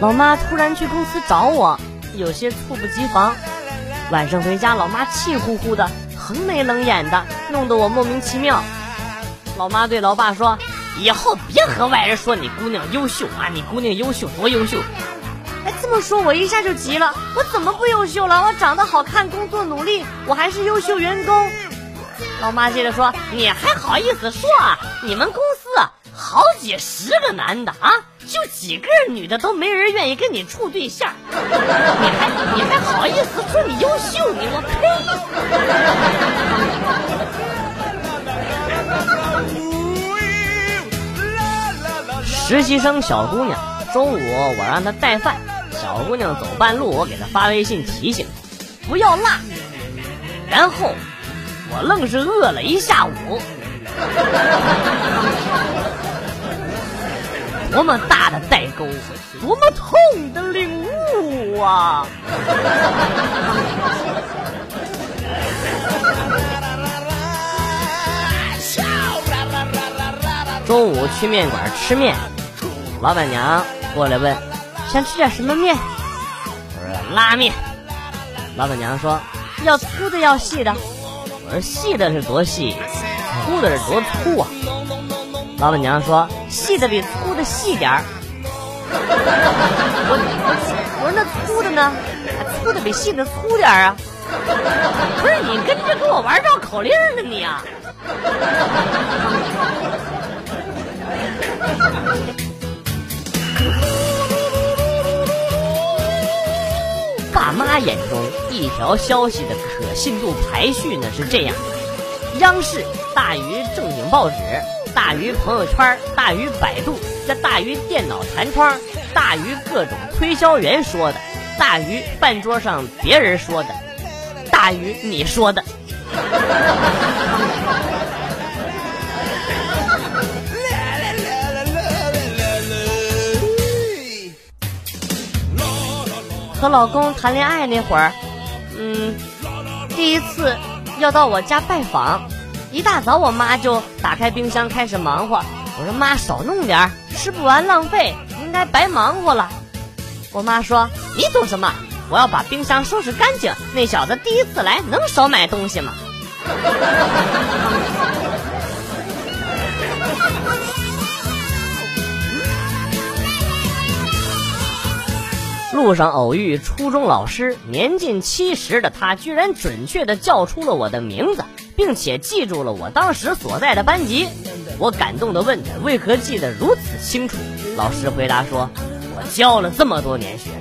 老妈突然去公司找我，有些猝不及防。晚上回家，老妈气呼呼的，横眉冷眼的，弄得我莫名其妙。老妈对老爸说：“以后别和外人说你姑娘优秀啊，你姑娘优秀多优秀。”哎，这么说，我一下就急了。我怎么不优秀了？我长得好看，工作努力，我还是优秀员工。老妈接着说：“你还好意思说？你们公司好几十个男的啊，就几个女的都没人愿意跟你处对象，你还你还好意思说你优秀？你我呸！”实习生小姑娘，中午我让她带饭，小姑娘走半路，我给她发微信提醒她不要辣，然后。我愣是饿了一下午，多么大的代沟，多么痛的领悟啊！中午去面馆吃面，老板娘过来问：“想吃点什么面？”我说：“拉面。”老板娘说：“要粗的，要细的。”我说细的是多细，粗的是多粗啊！老板娘说细的比粗的细点儿。我我我说那粗的呢？粗的比细的粗点儿啊！不是你跟着跟我玩绕口令呢你啊！爸妈眼中一条消息的可信度排序呢是这样：央视大于正经报纸，大于朋友圈，大于百度，这大于电脑弹窗，大于各种推销员说的，大于饭桌上别人说的，大于你说的。和老公谈恋爱那会儿，嗯，第一次要到我家拜访，一大早我妈就打开冰箱开始忙活。我说妈少弄点儿，吃不完浪费，应该白忙活了。我妈说你懂什么？我要把冰箱收拾干净。那小子第一次来，能少买东西吗？路上偶遇初中老师，年近七十的他居然准确的叫出了我的名字，并且记住了我当时所在的班级。我感动的问他为何记得如此清楚。老师回答说：“我教了这么多年学生，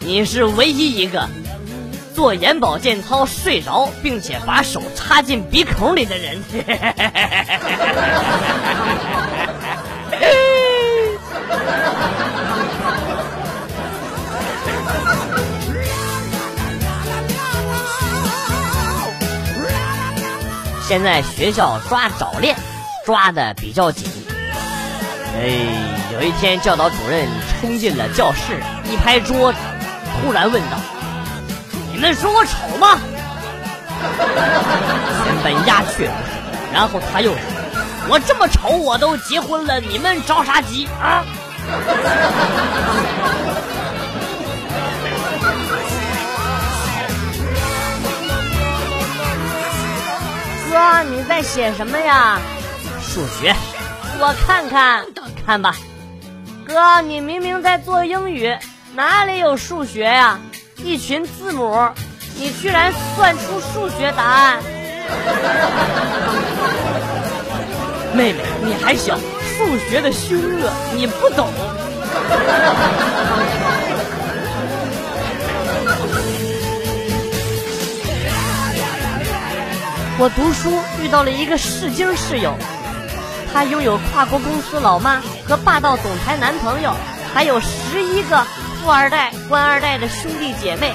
你是唯一一个做眼保健操睡着，并且把手插进鼻孔里的人。” 现在学校抓早恋，抓的比较紧。哎，有一天教导主任冲进了教室，一拍桌子，突然问道：“你们说我丑吗？”原本鸦雀无声，然后他又说：“我这么丑，我都结婚了，你们着啥急啊？”哥，你在写什么呀？数学，我看看，看吧。哥，你明明在做英语，哪里有数学呀？一群字母，你居然算出数学答案？妹妹，你还小，数学的凶恶你不懂。我读书遇到了一个市井室友，他拥有跨国公司老妈和霸道总裁男朋友，还有十一个富二代、官二代的兄弟姐妹，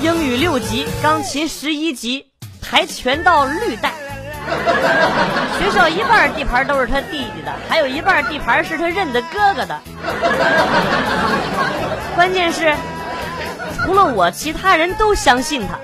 英语六级，钢琴十一级，跆拳道绿带。学校一半地盘都是他弟弟的，还有一半地盘是他认的哥哥的。关键是，除了我，其他人都相信他。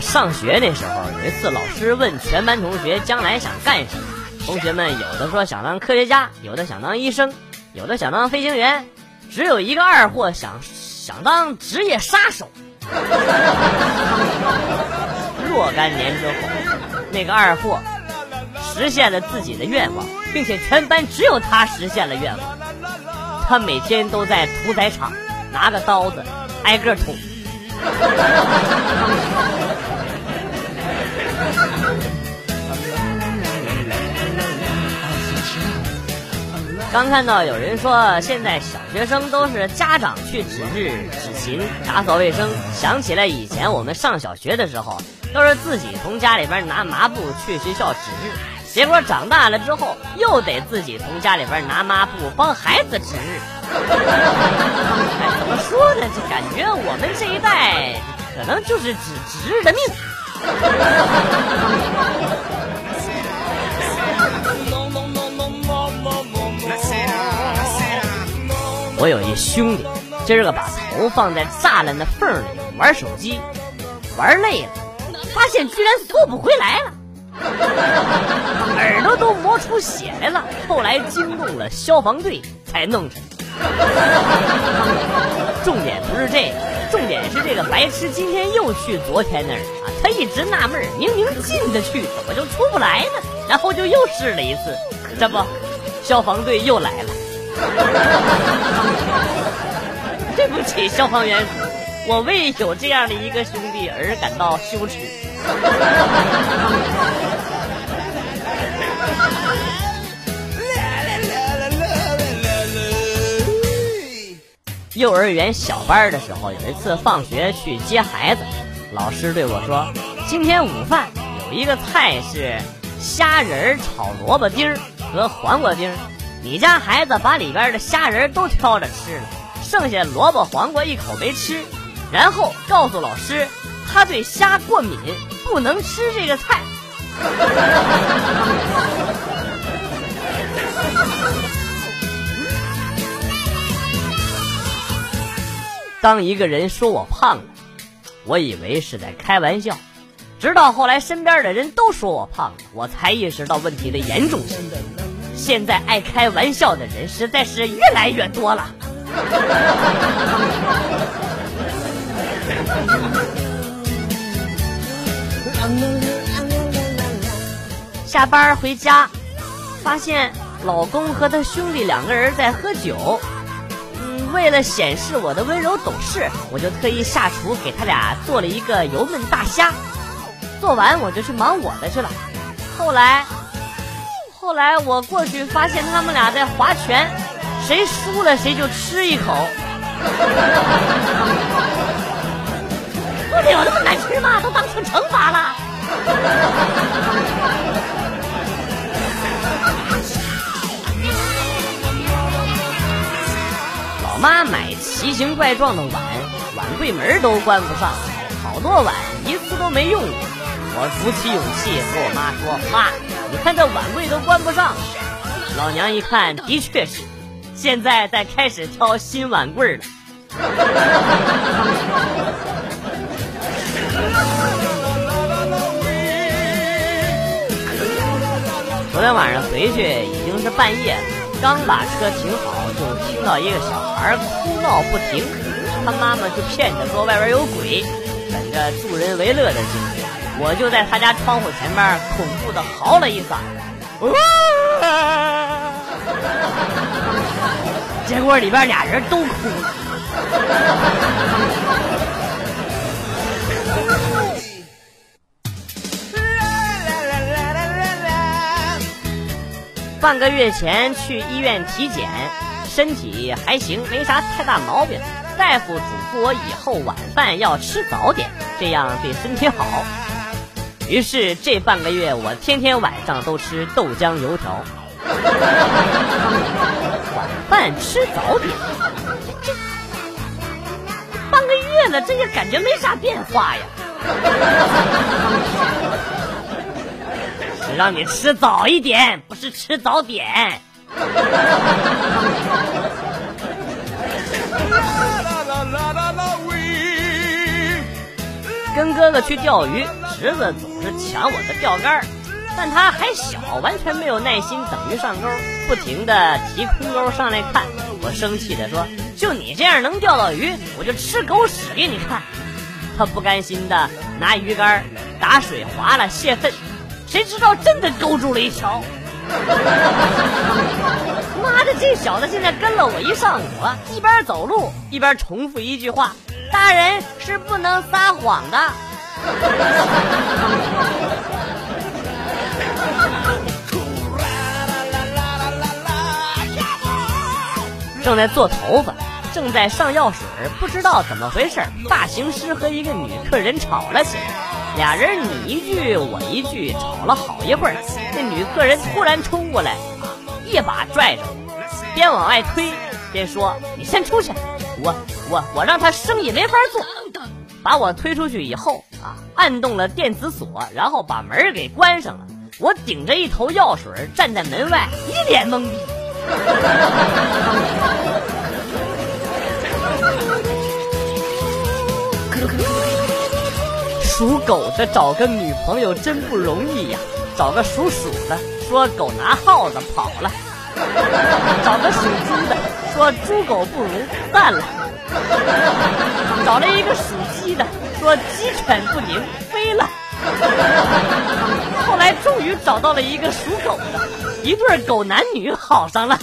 上学那时候，有一次老师问全班同学将来想干什么，同学们有的说想当科学家，有的想当医生，有的想当飞行员，只有一个二货想想当职业杀手。若干年之后，那个二货实现了自己的愿望，并且全班只有他实现了愿望。他每天都在屠宰场拿个刀子挨个捅。刚看到有人说，现在小学生都是家长去值日、执勤、打扫卫生。想起来以前我们上小学的时候，都是自己从家里边拿抹布去学校值日，结果长大了之后，又得自己从家里边拿抹布帮孩子值日。我们这一代可能就是指值日的命。我有一兄弟，今儿个把头放在栅栏的缝里玩手机，玩累了，发现居然缩不回来了，耳朵都磨出血来了。后来惊动了消防队，才弄上。重点不是这个，重点是这个白痴今天又去昨天那儿啊，他一直纳闷，明明进得去，怎么就出不来呢？然后就又试了一次，这不，消防队又来了。对不起，消防员，我为有这样的一个兄弟而感到羞耻。幼儿园小班的时候，有一次放学去接孩子，老师对我说：“今天午饭有一个菜是虾仁炒萝卜丁和黄瓜丁。”你家孩子把里边的虾仁都挑着吃了，剩下萝卜黄瓜一口没吃，然后告诉老师他对虾过敏，不能吃这个菜。当一个人说我胖了，我以为是在开玩笑，直到后来身边的人都说我胖了，我才意识到问题的严重性。现在爱开玩笑的人实在是越来越多了。下班回家，发现老公和他兄弟两个人在喝酒。为了显示我的温柔懂事，我就特意下厨给他俩做了一个油焖大虾。做完我就去忙我的去了。后来。后来我过去发现他们俩在划拳，谁输了谁就吃一口。我有那么难吃吗？都当成惩罚了。妈买奇形怪状的碗，碗柜门都关不上，好多碗一次都没用过。我鼓起勇气和我妈说：“妈。”你看这碗柜都关不上，老娘一看，的确是，现在在开始挑新碗柜了。昨天晚上回去已经是半夜，刚把车停好，就听到一个小孩哭闹不停，他妈妈就骗他说外边有鬼，本着助人为乐的精神。我就在他家窗户前面恐怖的嚎了一嗓子，结果里边俩人都哭了。半个月前去医院体检，身体还行，没啥太大毛病。大夫嘱咐我以后晚饭要吃早点，这样对身体好。于是这半个月，我天天晚上都吃豆浆油条，晚饭吃早点。这半个月了，这也感觉没啥变化呀。是让你吃早一点，不是吃早点。跟哥哥去钓鱼，侄子总是抢我的钓竿，但他还小，完全没有耐心等鱼上钩，不停的提空钩上来看。我生气的说：“就你这样能钓到鱼，我就吃狗屎给你看！”他不甘心的拿鱼竿打水划了泄愤，谁知道真的勾住了一条。妈的，这小子现在跟了我一上午了，一边走路一边重复一句话：“大人是不能撒谎的。”正在做头发，正在上药水，不知道怎么回事，发型师和一个女客人吵了起来，俩人你一句我一句，吵了好一会儿。那女客人突然冲过来，啊一把拽着我，边往外推边说：“你先出去，我我我让他生意没法做。”把我推出去以后啊，按动了电子锁，然后把门给关上了。我顶着一头药水站在门外，一脸懵逼。属狗的找个女朋友真不容易呀，找个属鼠的说狗拿耗子跑了，找个属猪的说猪狗不如散了，找了一个属鸡的说鸡犬不宁飞了，后来终于找到了一个属狗的。一对狗男女好上了。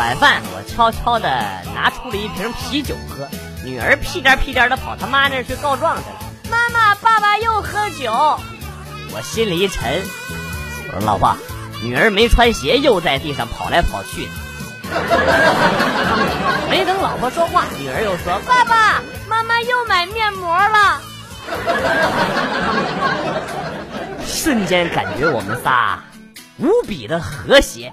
晚饭我悄悄的拿出了一瓶啤酒喝，女儿屁颠屁颠的跑他妈那儿去告状去了。妈妈，爸爸又喝酒。我心里一沉，我说老婆，女儿没穿鞋又在地上跑来跑去。没等老婆说话，女儿又说：“爸爸妈妈又买面膜了。”瞬间感觉我们仨无比的和谐。